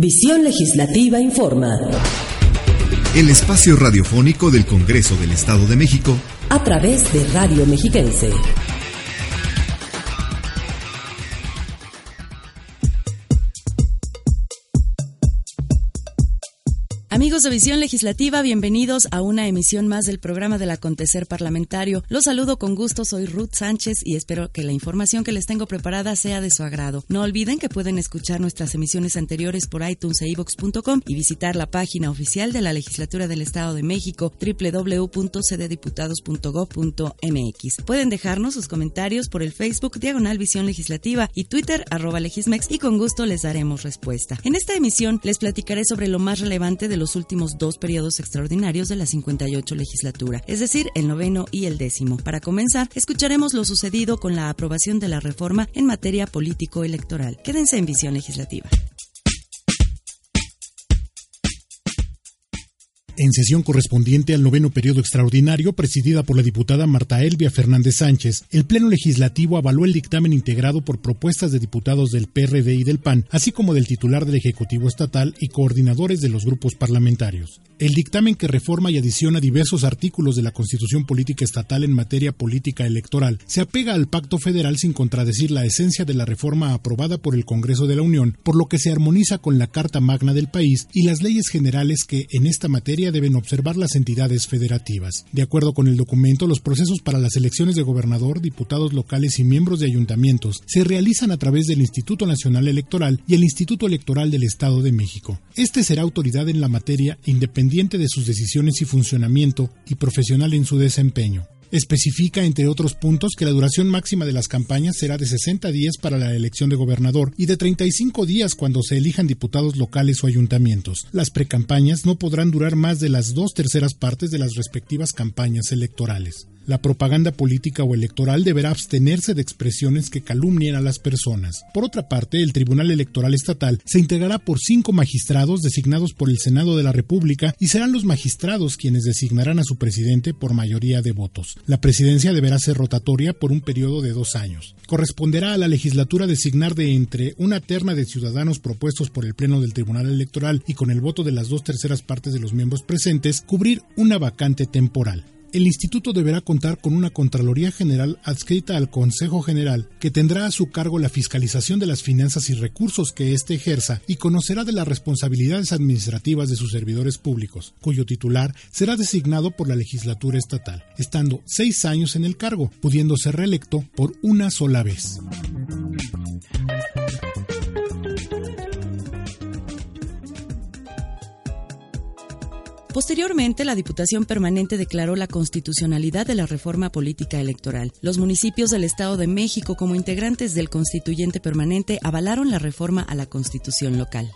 Visión Legislativa Informa. El espacio radiofónico del Congreso del Estado de México. A través de Radio Mexiquense. De Visión Legislativa, bienvenidos a una emisión más del programa del acontecer parlamentario. Los saludo con gusto, soy Ruth Sánchez y espero que la información que les tengo preparada sea de su agrado. No olviden que pueden escuchar nuestras emisiones anteriores por iTunes e iVox.com y visitar la página oficial de la Legislatura del Estado de México, www.cddiputados.gov.mx. Pueden dejarnos sus comentarios por el Facebook Diagonal Visión Legislativa y Twitter Legismex y con gusto les daremos respuesta. En esta emisión les platicaré sobre lo más relevante de los últimos dos periodos extraordinarios de la 58 legislatura, es decir, el noveno y el décimo. Para comenzar, escucharemos lo sucedido con la aprobación de la reforma en materia político-electoral. Quédense en visión legislativa. En sesión correspondiente al noveno periodo extraordinario presidida por la diputada Marta Elvia Fernández Sánchez, el Pleno Legislativo avaló el dictamen integrado por propuestas de diputados del PRD y del PAN, así como del titular del Ejecutivo Estatal y coordinadores de los grupos parlamentarios. El dictamen que reforma y adiciona diversos artículos de la Constitución Política Estatal en materia política electoral se apega al pacto federal sin contradecir la esencia de la reforma aprobada por el Congreso de la Unión, por lo que se armoniza con la Carta Magna del país y las leyes generales que en esta materia deben observar las entidades federativas. De acuerdo con el documento, los procesos para las elecciones de gobernador, diputados locales y miembros de ayuntamientos se realizan a través del Instituto Nacional Electoral y el Instituto Electoral del Estado de México. Este será autoridad en la materia independiente de sus decisiones y funcionamiento y profesional en su desempeño. Especifica, entre otros puntos, que la duración máxima de las campañas será de 60 días para la elección de gobernador y de 35 días cuando se elijan diputados locales o ayuntamientos. Las precampañas no podrán durar más de las dos terceras partes de las respectivas campañas electorales. La propaganda política o electoral deberá abstenerse de expresiones que calumnien a las personas. Por otra parte, el Tribunal Electoral Estatal se integrará por cinco magistrados designados por el Senado de la República y serán los magistrados quienes designarán a su presidente por mayoría de votos. La presidencia deberá ser rotatoria por un periodo de dos años. Corresponderá a la legislatura designar de entre una terna de ciudadanos propuestos por el Pleno del Tribunal Electoral y con el voto de las dos terceras partes de los miembros presentes, cubrir una vacante temporal. El instituto deberá contar con una Contraloría General adscrita al Consejo General, que tendrá a su cargo la fiscalización de las finanzas y recursos que éste ejerza y conocerá de las responsabilidades administrativas de sus servidores públicos, cuyo titular será designado por la legislatura estatal, estando seis años en el cargo, pudiendo ser reelecto por una sola vez. Posteriormente, la Diputación Permanente declaró la constitucionalidad de la reforma política electoral. Los municipios del Estado de México, como integrantes del Constituyente Permanente, avalaron la reforma a la Constitución local.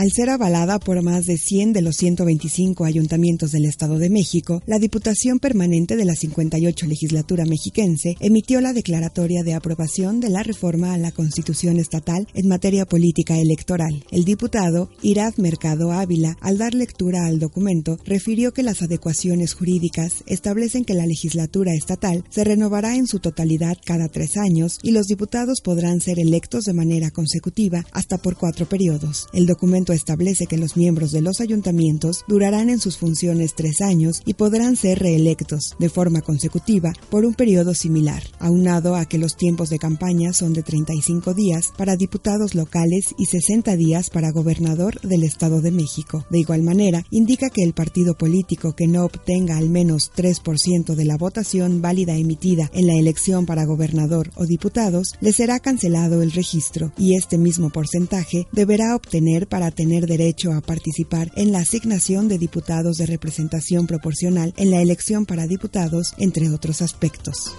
Al ser avalada por más de 100 de los 125 ayuntamientos del Estado de México, la Diputación Permanente de la 58 legislatura mexiquense emitió la declaratoria de aprobación de la reforma a la Constitución estatal en materia política electoral. El diputado Irad Mercado Ávila, al dar lectura al documento, refirió que las adecuaciones jurídicas establecen que la legislatura estatal se renovará en su totalidad cada tres años y los diputados podrán ser electos de manera consecutiva hasta por cuatro periodos. El documento establece que los miembros de los ayuntamientos durarán en sus funciones tres años y podrán ser reelectos de forma consecutiva por un periodo similar, aunado a que los tiempos de campaña son de 35 días para diputados locales y 60 días para gobernador del Estado de México. De igual manera, indica que el partido político que no obtenga al menos 3% de la votación válida emitida en la elección para gobernador o diputados le será cancelado el registro y este mismo porcentaje deberá obtener para tener derecho a participar en la asignación de diputados de representación proporcional en la elección para diputados, entre otros aspectos.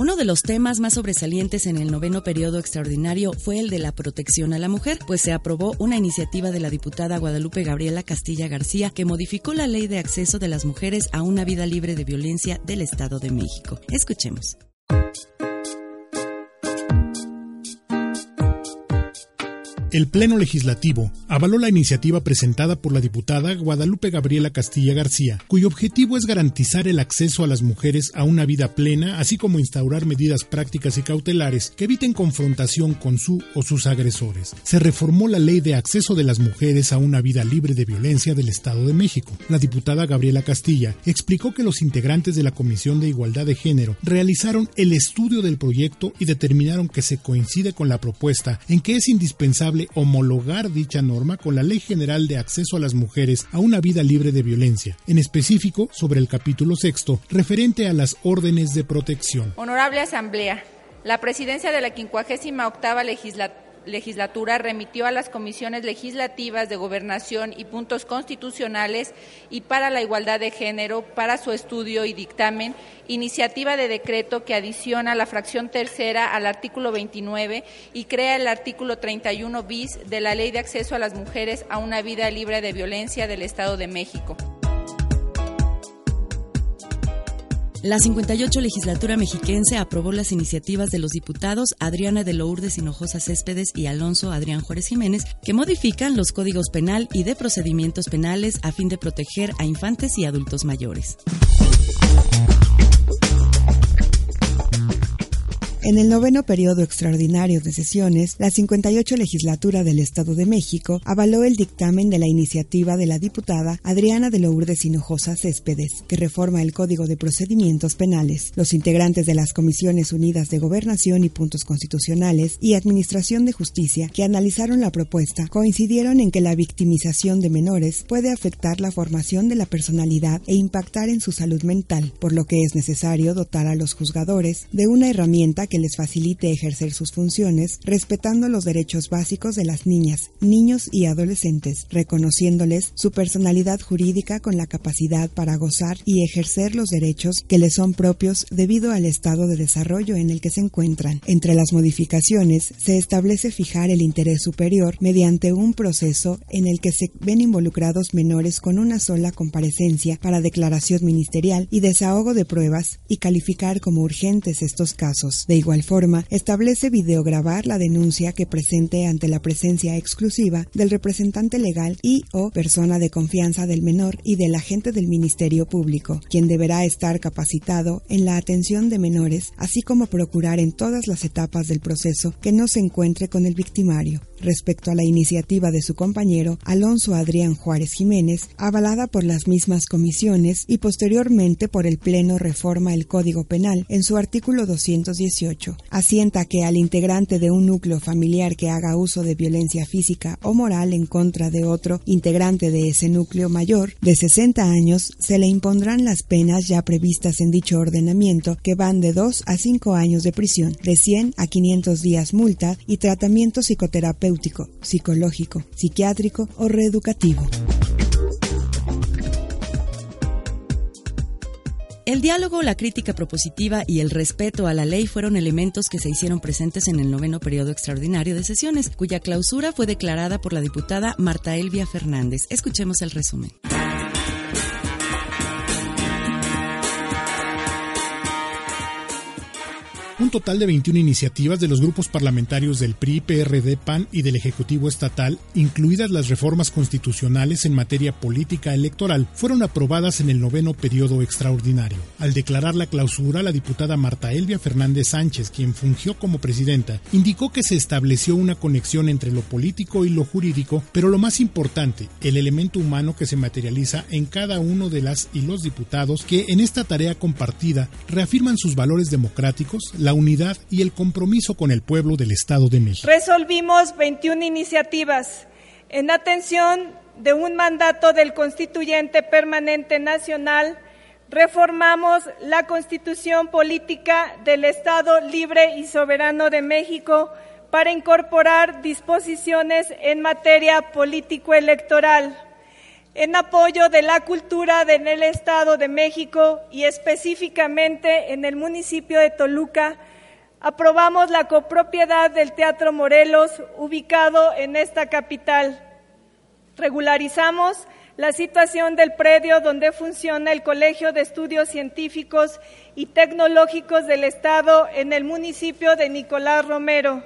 Uno de los temas más sobresalientes en el noveno periodo extraordinario fue el de la protección a la mujer, pues se aprobó una iniciativa de la diputada Guadalupe Gabriela Castilla García que modificó la ley de acceso de las mujeres a una vida libre de violencia del Estado de México. Escuchemos. El Pleno Legislativo avaló la iniciativa presentada por la diputada Guadalupe Gabriela Castilla García, cuyo objetivo es garantizar el acceso a las mujeres a una vida plena, así como instaurar medidas prácticas y cautelares que eviten confrontación con su o sus agresores. Se reformó la ley de acceso de las mujeres a una vida libre de violencia del Estado de México. La diputada Gabriela Castilla explicó que los integrantes de la Comisión de Igualdad de Género realizaron el estudio del proyecto y determinaron que se coincide con la propuesta en que es indispensable homologar dicha norma con la Ley General de Acceso a las Mujeres a una vida libre de violencia, en específico sobre el capítulo sexto referente a las órdenes de protección. Honorable Asamblea, la presidencia de la 58 legislatura legislatura remitió a las comisiones legislativas de gobernación y puntos constitucionales y para la igualdad de género para su estudio y dictamen iniciativa de decreto que adiciona la fracción tercera al artículo 29 y crea el artículo 31 bis de la Ley de Acceso a las Mujeres a una vida libre de violencia del Estado de México. La 58 legislatura mexiquense aprobó las iniciativas de los diputados Adriana de Lourdes Hinojosa Céspedes y Alonso Adrián Juárez Jiménez, que modifican los códigos penal y de procedimientos penales a fin de proteger a infantes y adultos mayores. En el noveno periodo extraordinario de sesiones, la 58 legislatura del Estado de México avaló el dictamen de la iniciativa de la diputada Adriana de Lourdes Hinojosa Céspedes, que reforma el Código de Procedimientos Penales. Los integrantes de las Comisiones Unidas de Gobernación y Puntos Constitucionales y Administración de Justicia que analizaron la propuesta coincidieron en que la victimización de menores puede afectar la formación de la personalidad e impactar en su salud mental, por lo que es necesario dotar a los juzgadores de una herramienta que les facilite ejercer sus funciones, respetando los derechos básicos de las niñas, niños y adolescentes, reconociéndoles su personalidad jurídica con la capacidad para gozar y ejercer los derechos que les son propios debido al estado de desarrollo en el que se encuentran. Entre las modificaciones se establece fijar el interés superior mediante un proceso en el que se ven involucrados menores con una sola comparecencia para declaración ministerial y desahogo de pruebas y calificar como urgentes estos casos. Igual forma, establece videograbar la denuncia que presente ante la presencia exclusiva del representante legal y o persona de confianza del menor y del agente del Ministerio Público, quien deberá estar capacitado en la atención de menores, así como procurar en todas las etapas del proceso que no se encuentre con el victimario respecto a la iniciativa de su compañero Alonso Adrián Juárez Jiménez, avalada por las mismas comisiones y posteriormente por el Pleno Reforma el Código Penal en su artículo 218. Asienta que al integrante de un núcleo familiar que haga uso de violencia física o moral en contra de otro integrante de ese núcleo mayor de 60 años se le impondrán las penas ya previstas en dicho ordenamiento que van de 2 a 5 años de prisión, de 100 a 500 días multa y tratamiento psicoterapéutico psicológico, psiquiátrico o reeducativo. El diálogo, la crítica propositiva y el respeto a la ley fueron elementos que se hicieron presentes en el noveno periodo extraordinario de sesiones, cuya clausura fue declarada por la diputada Marta Elvia Fernández. Escuchemos el resumen. Total de 21 iniciativas de los grupos parlamentarios del PRI, PRD, PAN y del Ejecutivo Estatal, incluidas las reformas constitucionales en materia política electoral, fueron aprobadas en el noveno periodo extraordinario. Al declarar la clausura, la diputada Marta Elvia Fernández Sánchez, quien fungió como presidenta, indicó que se estableció una conexión entre lo político y lo jurídico, pero lo más importante, el elemento humano que se materializa en cada uno de las y los diputados que en esta tarea compartida reafirman sus valores democráticos, la unidad y el compromiso con el pueblo del Estado de México. Resolvimos 21 iniciativas en atención de un mandato del Constituyente Permanente Nacional. Reformamos la Constitución Política del Estado Libre y Soberano de México para incorporar disposiciones en materia político-electoral en apoyo de la cultura en el Estado de México y específicamente en el municipio de Toluca, aprobamos la copropiedad del Teatro Morelos ubicado en esta capital. Regularizamos la situación del predio donde funciona el Colegio de Estudios Científicos y Tecnológicos del Estado en el municipio de Nicolás Romero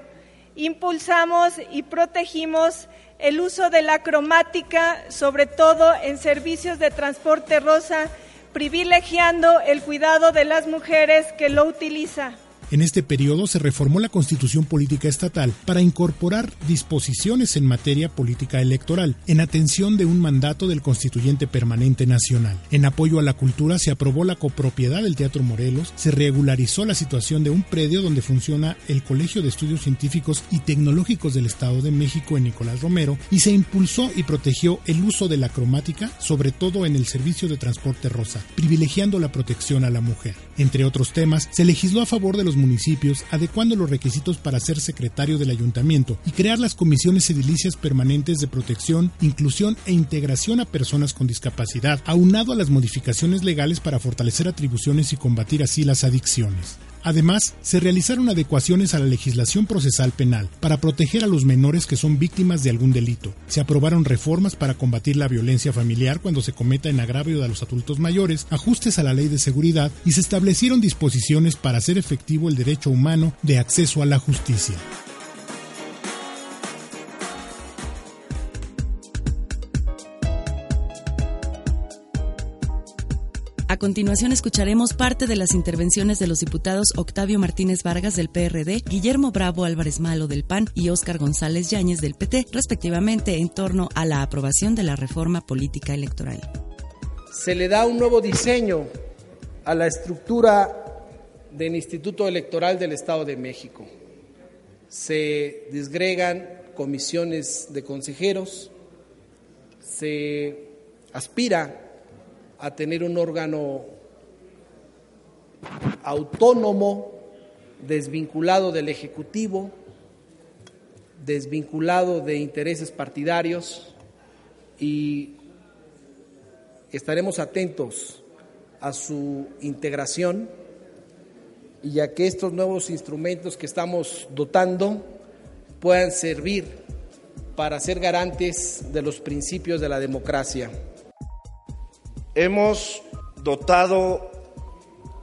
impulsamos y protegimos el uso de la cromática, sobre todo en servicios de transporte rosa, privilegiando el cuidado de las mujeres que lo utilizan. En este periodo se reformó la Constitución Política Estatal para incorporar disposiciones en materia política electoral, en atención de un mandato del Constituyente Permanente Nacional. En apoyo a la cultura se aprobó la copropiedad del Teatro Morelos, se regularizó la situación de un predio donde funciona el Colegio de Estudios Científicos y Tecnológicos del Estado de México en Nicolás Romero y se impulsó y protegió el uso de la cromática, sobre todo en el servicio de transporte rosa, privilegiando la protección a la mujer. Entre otros temas, se legisló a favor de los municipios, adecuando los requisitos para ser secretario del ayuntamiento y crear las comisiones edilicias permanentes de protección, inclusión e integración a personas con discapacidad, aunado a las modificaciones legales para fortalecer atribuciones y combatir así las adicciones. Además, se realizaron adecuaciones a la legislación procesal penal para proteger a los menores que son víctimas de algún delito. Se aprobaron reformas para combatir la violencia familiar cuando se cometa en agravio de los adultos mayores, ajustes a la ley de seguridad y se establecieron disposiciones para hacer efectivo el derecho humano de acceso a la justicia. Continuación escucharemos parte de las intervenciones de los diputados Octavio Martínez Vargas del PRD, Guillermo Bravo Álvarez Malo del PAN y Óscar González Yáñez del PT, respectivamente en torno a la aprobación de la reforma política electoral. Se le da un nuevo diseño a la estructura del Instituto Electoral del Estado de México. Se disgregan comisiones de consejeros, se aspira a tener un órgano autónomo, desvinculado del Ejecutivo, desvinculado de intereses partidarios y estaremos atentos a su integración y a que estos nuevos instrumentos que estamos dotando puedan servir para ser garantes de los principios de la democracia. Hemos dotado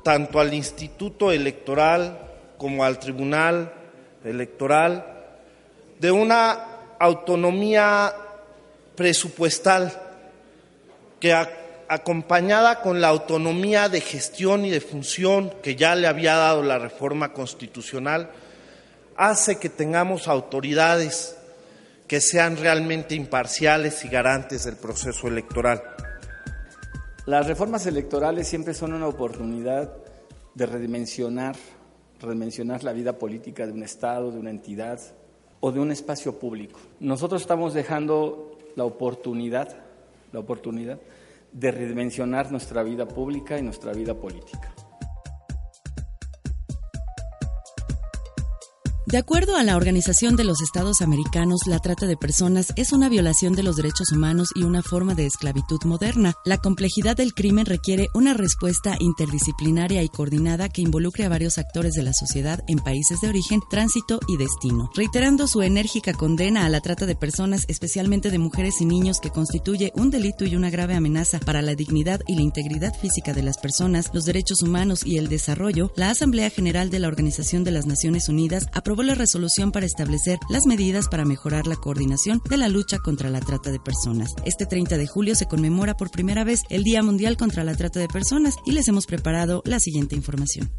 tanto al Instituto Electoral como al Tribunal Electoral de una autonomía presupuestal que acompañada con la autonomía de gestión y de función que ya le había dado la reforma constitucional, hace que tengamos autoridades que sean realmente imparciales y garantes del proceso electoral. Las reformas electorales siempre son una oportunidad de redimensionar, redimensionar la vida política de un Estado, de una entidad o de un espacio público. Nosotros estamos dejando la oportunidad, la oportunidad de redimensionar nuestra vida pública y nuestra vida política. De acuerdo a la Organización de los Estados Americanos, la trata de personas es una violación de los derechos humanos y una forma de esclavitud moderna. La complejidad del crimen requiere una respuesta interdisciplinaria y coordinada que involucre a varios actores de la sociedad en países de origen, tránsito y destino. Reiterando su enérgica condena a la trata de personas, especialmente de mujeres y niños, que constituye un delito y una grave amenaza para la dignidad y la integridad física de las personas, los derechos humanos y el desarrollo, la Asamblea General de la Organización de las Naciones Unidas aprobó la resolución para establecer las medidas para mejorar la coordinación de la lucha contra la trata de personas. Este 30 de julio se conmemora por primera vez el Día Mundial contra la Trata de Personas y les hemos preparado la siguiente información.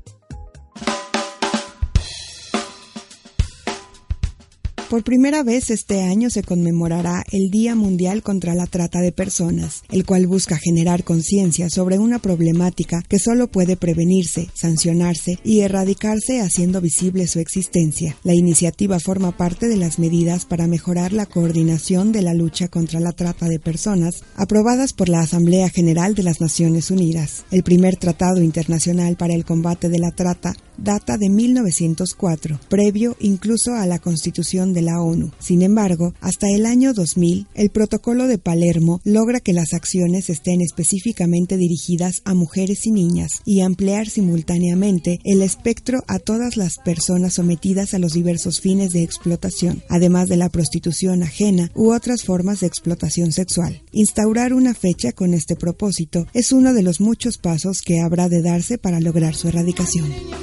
Por primera vez este año se conmemorará el Día Mundial contra la Trata de Personas, el cual busca generar conciencia sobre una problemática que solo puede prevenirse, sancionarse y erradicarse haciendo visible su existencia. La iniciativa forma parte de las medidas para mejorar la coordinación de la lucha contra la trata de personas aprobadas por la Asamblea General de las Naciones Unidas. El primer tratado internacional para el combate de la trata data de 1904, previo incluso a la Constitución la ONU. Sin embargo, hasta el año 2000, el Protocolo de Palermo logra que las acciones estén específicamente dirigidas a mujeres y niñas y ampliar simultáneamente el espectro a todas las personas sometidas a los diversos fines de explotación, además de la prostitución ajena u otras formas de explotación sexual. Instaurar una fecha con este propósito es uno de los muchos pasos que habrá de darse para lograr su erradicación.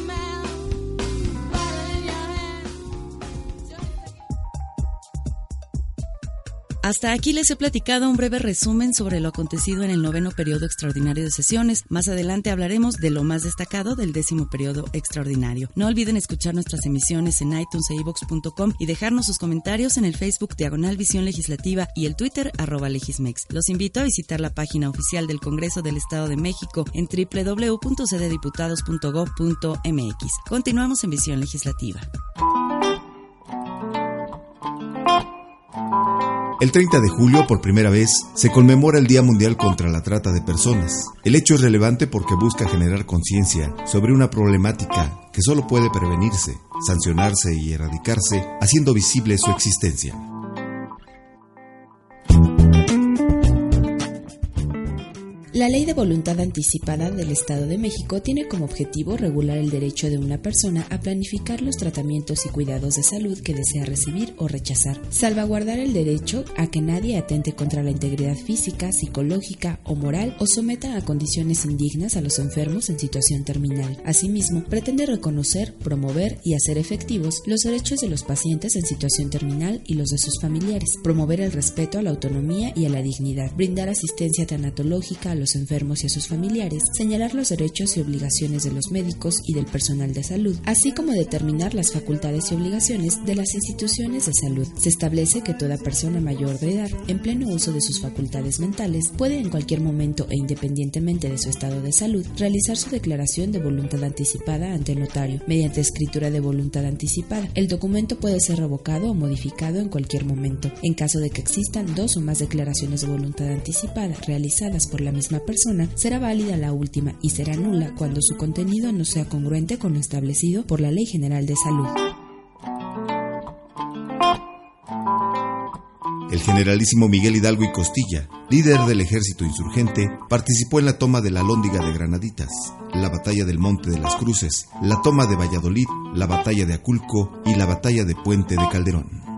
Hasta aquí les he platicado un breve resumen sobre lo acontecido en el noveno periodo extraordinario de sesiones. Más adelante hablaremos de lo más destacado del décimo periodo extraordinario. No olviden escuchar nuestras emisiones en iTunes e iVox.com y dejarnos sus comentarios en el Facebook Diagonal Visión Legislativa y el Twitter arroba Legismex. Los invito a visitar la página oficial del Congreso del Estado de México en www.cddiputados.gov.mx. Continuamos en Visión Legislativa. El 30 de julio, por primera vez, se conmemora el Día Mundial contra la Trata de Personas. El hecho es relevante porque busca generar conciencia sobre una problemática que solo puede prevenirse, sancionarse y erradicarse, haciendo visible su existencia. La Ley de Voluntad Anticipada del Estado de México tiene como objetivo regular el derecho de una persona a planificar los tratamientos y cuidados de salud que desea recibir o rechazar, salvaguardar el derecho a que nadie atente contra la integridad física, psicológica o moral o someta a condiciones indignas a los enfermos en situación terminal. Asimismo, pretende reconocer, promover y hacer efectivos los derechos de los pacientes en situación terminal y los de sus familiares, promover el respeto a la autonomía y a la dignidad, brindar asistencia tanatológica a los enfermos y a sus familiares, señalar los derechos y obligaciones de los médicos y del personal de salud, así como determinar las facultades y obligaciones de las instituciones de salud. Se establece que toda persona mayor de edad, en pleno uso de sus facultades mentales, puede en cualquier momento e independientemente de su estado de salud, realizar su declaración de voluntad anticipada ante el notario, mediante escritura de voluntad anticipada. El documento puede ser revocado o modificado en cualquier momento, en caso de que existan dos o más declaraciones de voluntad anticipada realizadas por la misma persona, será válida la última y será nula cuando su contenido no sea congruente con lo establecido por la Ley General de Salud. El generalísimo Miguel Hidalgo y Costilla, líder del ejército insurgente, participó en la toma de la Lóndiga de Granaditas, la batalla del Monte de las Cruces, la toma de Valladolid, la batalla de Aculco y la batalla de Puente de Calderón.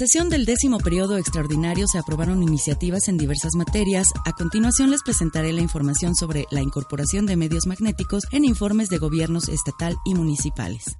Sesión del décimo periodo extraordinario se aprobaron iniciativas en diversas materias. A continuación les presentaré la información sobre la incorporación de medios magnéticos en informes de gobiernos estatal y municipales.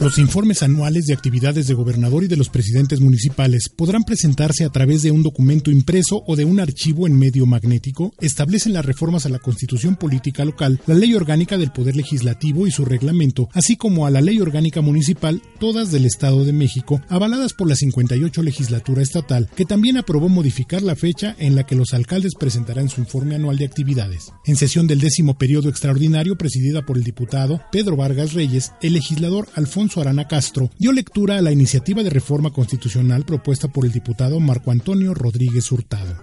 Los informes anuales de actividades de gobernador y de los presidentes municipales podrán presentarse a través de un documento impreso o de un archivo en medio magnético, establecen las reformas a la Constitución Política Local, la Ley Orgánica del Poder Legislativo y su reglamento, así como a la Ley Orgánica Municipal, todas del Estado de México, avaladas por la 58 legislatura estatal, que también aprobó modificar la fecha en la que los alcaldes presentarán su informe anual de actividades. En sesión del décimo periodo extraordinario presidida por el diputado Pedro Vargas Reyes, el legislador Alfonso Arana Castro dio lectura a la iniciativa de reforma constitucional propuesta por el diputado Marco Antonio Rodríguez Hurtado.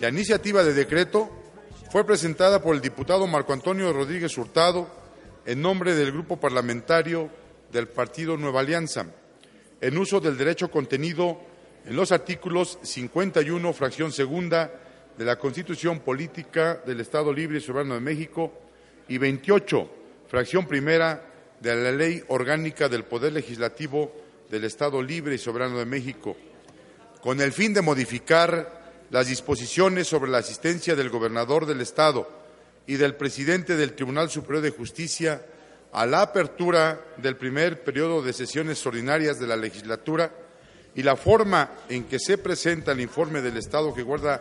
La iniciativa de decreto fue presentada por el diputado Marco Antonio Rodríguez Hurtado en nombre del grupo parlamentario del Partido Nueva Alianza, en uso del derecho contenido en los artículos 51, fracción segunda de la Constitución Política del Estado Libre y Soberano de México y 28, fracción primera de la Ley Orgánica del Poder Legislativo del Estado Libre y Soberano de México, con el fin de modificar las disposiciones sobre la asistencia del gobernador del Estado y del presidente del Tribunal Superior de Justicia a la apertura del primer periodo de sesiones ordinarias de la legislatura y la forma en que se presenta el informe del Estado que guarda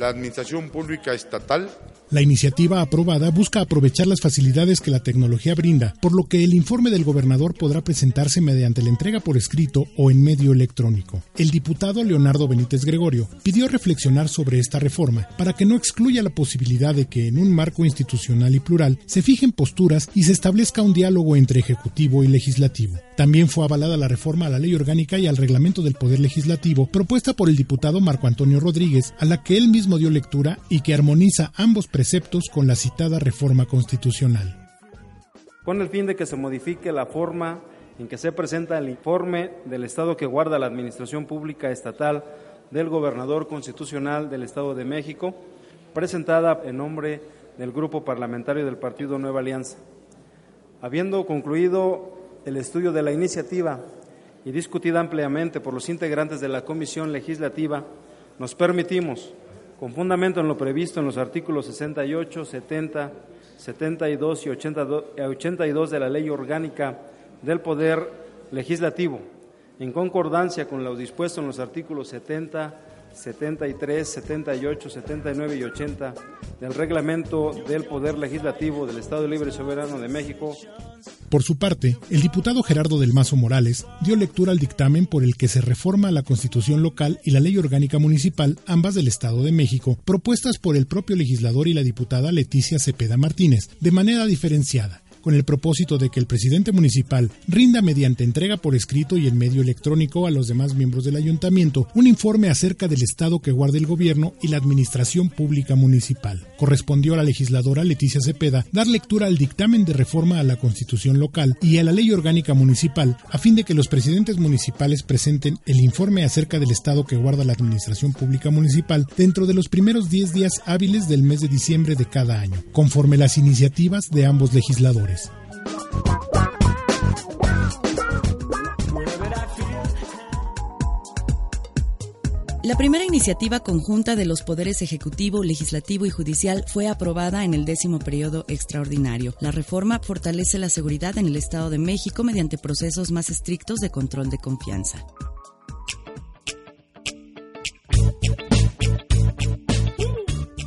la Administración Pública Estatal la iniciativa aprobada busca aprovechar las facilidades que la tecnología brinda, por lo que el informe del gobernador podrá presentarse mediante la entrega por escrito o en medio electrónico. El diputado Leonardo Benítez Gregorio pidió reflexionar sobre esta reforma para que no excluya la posibilidad de que en un marco institucional y plural se fijen posturas y se establezca un diálogo entre ejecutivo y legislativo. También fue avalada la reforma a la ley orgánica y al reglamento del Poder Legislativo propuesta por el diputado Marco Antonio Rodríguez, a la que él mismo dio lectura y que armoniza ambos preceptos con la citada reforma constitucional. Con el fin de que se modifique la forma en que se presenta el informe del Estado que guarda la Administración Pública Estatal del Gobernador Constitucional del Estado de México, presentada en nombre del Grupo Parlamentario del Partido Nueva Alianza. Habiendo concluido el estudio de la iniciativa y discutida ampliamente por los integrantes de la Comisión Legislativa, nos permitimos, con fundamento en lo previsto en los artículos 68, 70, 72 y 82 de la Ley Orgánica del Poder Legislativo, en concordancia con lo dispuesto en los artículos 70, 73, 78, 79 y 80 del Reglamento del Poder Legislativo del Estado Libre y Soberano de México. Por su parte, el diputado Gerardo del Mazo Morales dio lectura al dictamen por el que se reforma la Constitución local y la Ley Orgánica Municipal, ambas del Estado de México, propuestas por el propio legislador y la diputada Leticia Cepeda Martínez, de manera diferenciada con el propósito de que el presidente municipal rinda mediante entrega por escrito y en medio electrónico a los demás miembros del ayuntamiento un informe acerca del estado que guarda el gobierno y la administración pública municipal. Correspondió a la legisladora Leticia Cepeda dar lectura al dictamen de reforma a la constitución local y a la ley orgánica municipal a fin de que los presidentes municipales presenten el informe acerca del estado que guarda la administración pública municipal dentro de los primeros 10 días hábiles del mes de diciembre de cada año, conforme las iniciativas de ambos legisladores. La primera iniciativa conjunta de los poderes ejecutivo, legislativo y judicial fue aprobada en el décimo periodo extraordinario. La reforma fortalece la seguridad en el Estado de México mediante procesos más estrictos de control de confianza.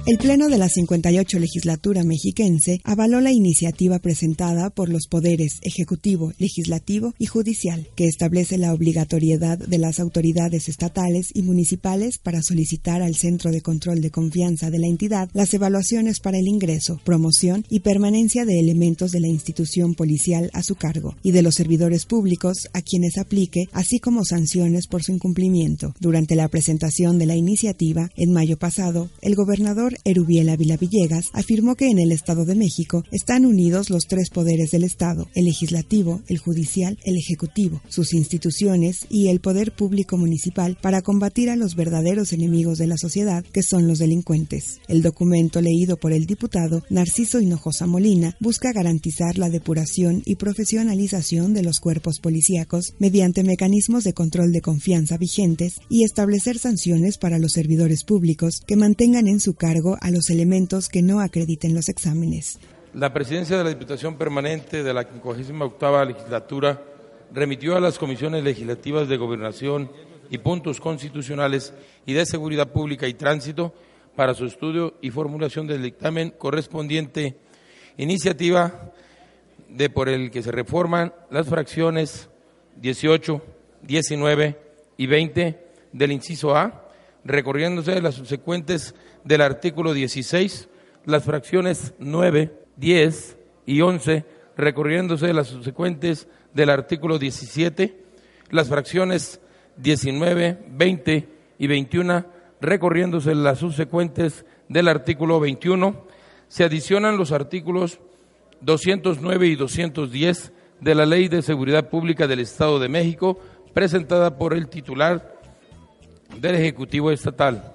El Pleno de la 58 legislatura mexiquense avaló la iniciativa presentada por los poderes ejecutivo, legislativo y judicial, que establece la obligatoriedad de las autoridades estatales y municipales para solicitar al Centro de Control de Confianza de la entidad las evaluaciones para el ingreso, promoción y permanencia de elementos de la institución policial a su cargo y de los servidores públicos a quienes aplique, así como sanciones por su incumplimiento. Durante la presentación de la iniciativa, en mayo pasado, el gobernador Erubiel Ávila Villegas afirmó que en el Estado de México están unidos los tres poderes del Estado, el legislativo, el judicial, el ejecutivo, sus instituciones y el poder público municipal para combatir a los verdaderos enemigos de la sociedad, que son los delincuentes. El documento leído por el diputado Narciso Hinojosa Molina busca garantizar la depuración y profesionalización de los cuerpos policíacos mediante mecanismos de control de confianza vigentes y establecer sanciones para los servidores públicos que mantengan en su cargo a los elementos que no acrediten los exámenes. La presidencia de la Diputación Permanente de la 58 legislatura remitió a las comisiones legislativas de gobernación y puntos constitucionales y de seguridad pública y tránsito para su estudio y formulación del dictamen correspondiente iniciativa de por el que se reforman las fracciones 18, 19 y 20 del inciso A, recorriéndose las subsecuentes del artículo 16, las fracciones 9, 10 y 11, recorriéndose las subsecuentes del artículo 17, las fracciones 19, 20 y 21, recorriéndose las subsecuentes del artículo 21, se adicionan los artículos 209 y 210 de la Ley de Seguridad Pública del Estado de México, presentada por el titular del Ejecutivo Estatal.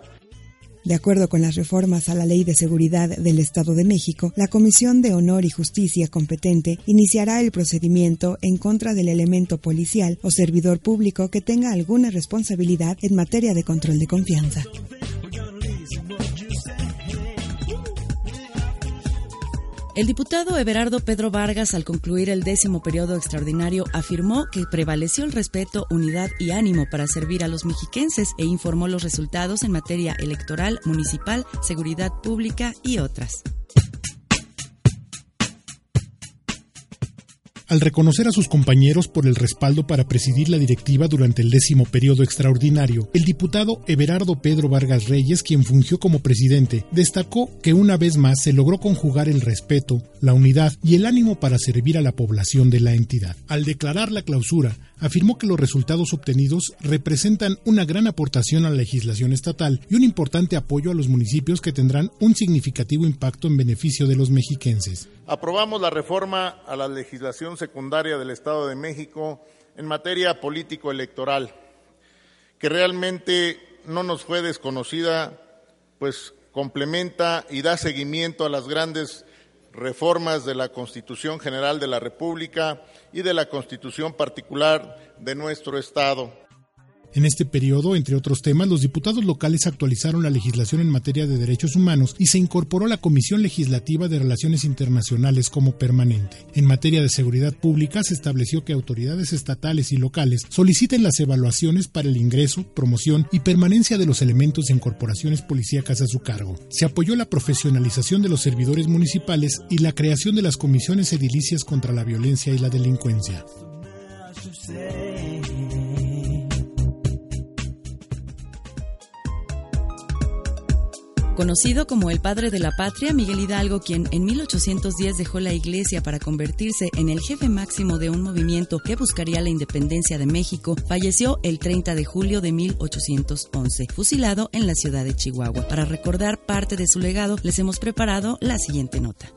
De acuerdo con las reformas a la Ley de Seguridad del Estado de México, la Comisión de Honor y Justicia competente iniciará el procedimiento en contra del elemento policial o servidor público que tenga alguna responsabilidad en materia de control de confianza. El diputado Everardo Pedro Vargas, al concluir el décimo periodo extraordinario, afirmó que prevaleció el respeto, unidad y ánimo para servir a los mexiquenses e informó los resultados en materia electoral, municipal, seguridad pública y otras. Al reconocer a sus compañeros por el respaldo para presidir la directiva durante el décimo periodo extraordinario, el diputado Everardo Pedro Vargas Reyes, quien fungió como presidente, destacó que una vez más se logró conjugar el respeto, la unidad y el ánimo para servir a la población de la entidad. Al declarar la clausura, afirmó que los resultados obtenidos representan una gran aportación a la legislación estatal y un importante apoyo a los municipios que tendrán un significativo impacto en beneficio de los mexiquenses. Aprobamos la reforma a la legislación secundaria del Estado de México en materia político-electoral, que realmente no nos fue desconocida, pues complementa y da seguimiento a las grandes reformas de la Constitución General de la República y de la Constitución particular de nuestro Estado. En este periodo, entre otros temas, los diputados locales actualizaron la legislación en materia de derechos humanos y se incorporó la Comisión Legislativa de Relaciones Internacionales como permanente. En materia de seguridad pública, se estableció que autoridades estatales y locales soliciten las evaluaciones para el ingreso, promoción y permanencia de los elementos en corporaciones policíacas a su cargo. Se apoyó la profesionalización de los servidores municipales y la creación de las comisiones edilicias contra la violencia y la delincuencia. Conocido como el padre de la patria, Miguel Hidalgo, quien en 1810 dejó la iglesia para convertirse en el jefe máximo de un movimiento que buscaría la independencia de México, falleció el 30 de julio de 1811, fusilado en la ciudad de Chihuahua. Para recordar parte de su legado, les hemos preparado la siguiente nota.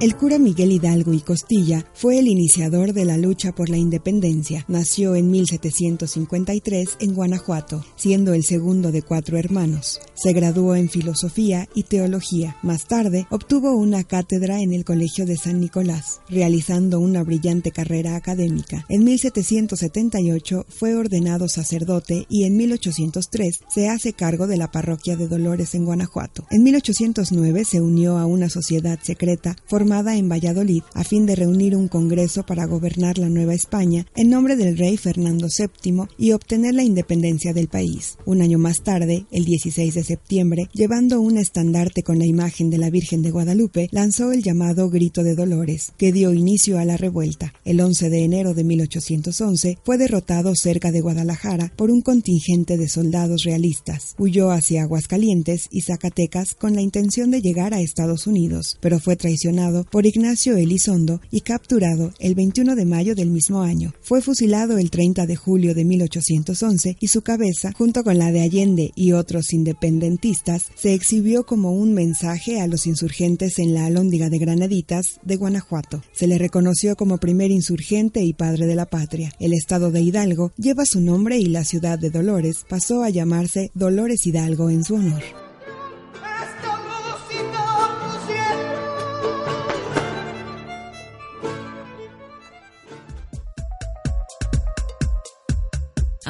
El cura Miguel Hidalgo y Costilla fue el iniciador de la lucha por la independencia. Nació en 1753 en Guanajuato, siendo el segundo de cuatro hermanos. Se graduó en filosofía y teología. Más tarde obtuvo una cátedra en el Colegio de San Nicolás, realizando una brillante carrera académica. En 1778 fue ordenado sacerdote y en 1803 se hace cargo de la parroquia de Dolores en Guanajuato. En 1809 se unió a una sociedad secreta formada en Valladolid a fin de reunir un congreso para gobernar la Nueva España en nombre del rey Fernando VII y obtener la independencia del país. Un año más tarde, el 16 de septiembre, llevando un estandarte con la imagen de la Virgen de Guadalupe, lanzó el llamado Grito de Dolores, que dio inicio a la revuelta. El 11 de enero de 1811 fue derrotado cerca de Guadalajara por un contingente de soldados realistas. Huyó hacia Aguascalientes y Zacatecas con la intención de llegar a Estados Unidos, pero fue traicionado por Ignacio Elizondo y capturado el 21 de mayo del mismo año. Fue fusilado el 30 de julio de 1811 y su cabeza, junto con la de Allende y otros independentistas, se exhibió como un mensaje a los insurgentes en la Alhóndiga de Granaditas de Guanajuato. Se le reconoció como primer insurgente y padre de la patria. El estado de Hidalgo lleva su nombre y la ciudad de Dolores pasó a llamarse Dolores Hidalgo en su honor.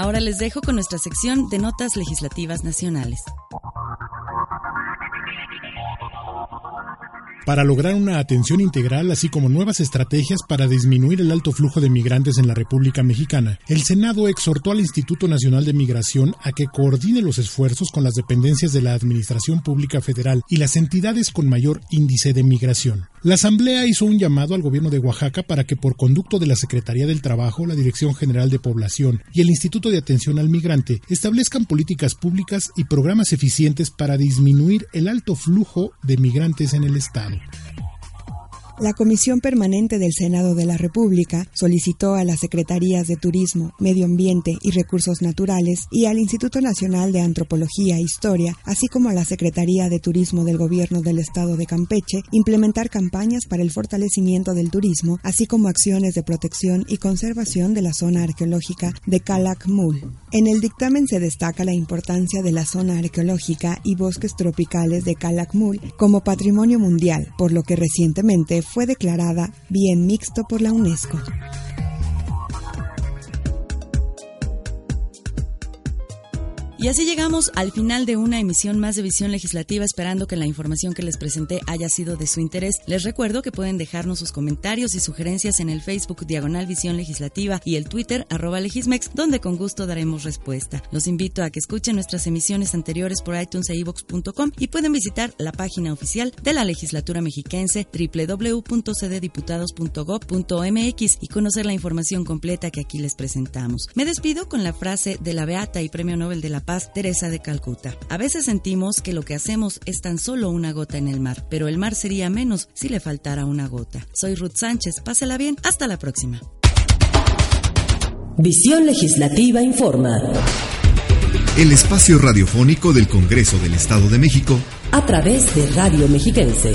Ahora les dejo con nuestra sección de notas legislativas nacionales. para lograr una atención integral, así como nuevas estrategias para disminuir el alto flujo de migrantes en la República Mexicana. El Senado exhortó al Instituto Nacional de Migración a que coordine los esfuerzos con las dependencias de la Administración Pública Federal y las entidades con mayor índice de migración. La Asamblea hizo un llamado al gobierno de Oaxaca para que por conducto de la Secretaría del Trabajo, la Dirección General de Población y el Instituto de Atención al Migrante establezcan políticas públicas y programas eficientes para disminuir el alto flujo de migrantes en el Estado. La Comisión Permanente del Senado de la República solicitó a las Secretarías de Turismo, Medio Ambiente y Recursos Naturales y al Instituto Nacional de Antropología e Historia, así como a la Secretaría de Turismo del Gobierno del Estado de Campeche, implementar campañas para el fortalecimiento del turismo, así como acciones de protección y conservación de la zona arqueológica de Calakmul. En el dictamen se destaca la importancia de la zona arqueológica y bosques tropicales de Calakmul como patrimonio mundial, por lo que recientemente fue declarada bien mixto por la UNESCO. Y así llegamos al final de una emisión más de Visión Legislativa, esperando que la información que les presenté haya sido de su interés. Les recuerdo que pueden dejarnos sus comentarios y sugerencias en el Facebook Diagonal Visión Legislativa y el Twitter arroba Legismex, donde con gusto daremos respuesta. Los invito a que escuchen nuestras emisiones anteriores por iTunes e iVox.com y pueden visitar la página oficial de la legislatura mexiquense www.cddiputados.gov.mx y conocer la información completa que aquí les presentamos. Me despido con la frase de la Beata y Premio Nobel de la Teresa de Calcuta. A veces sentimos que lo que hacemos es tan solo una gota en el mar, pero el mar sería menos si le faltara una gota. Soy Ruth Sánchez, pásela bien, hasta la próxima. Visión Legislativa Informa. El espacio radiofónico del Congreso del Estado de México a través de Radio Mexiquense.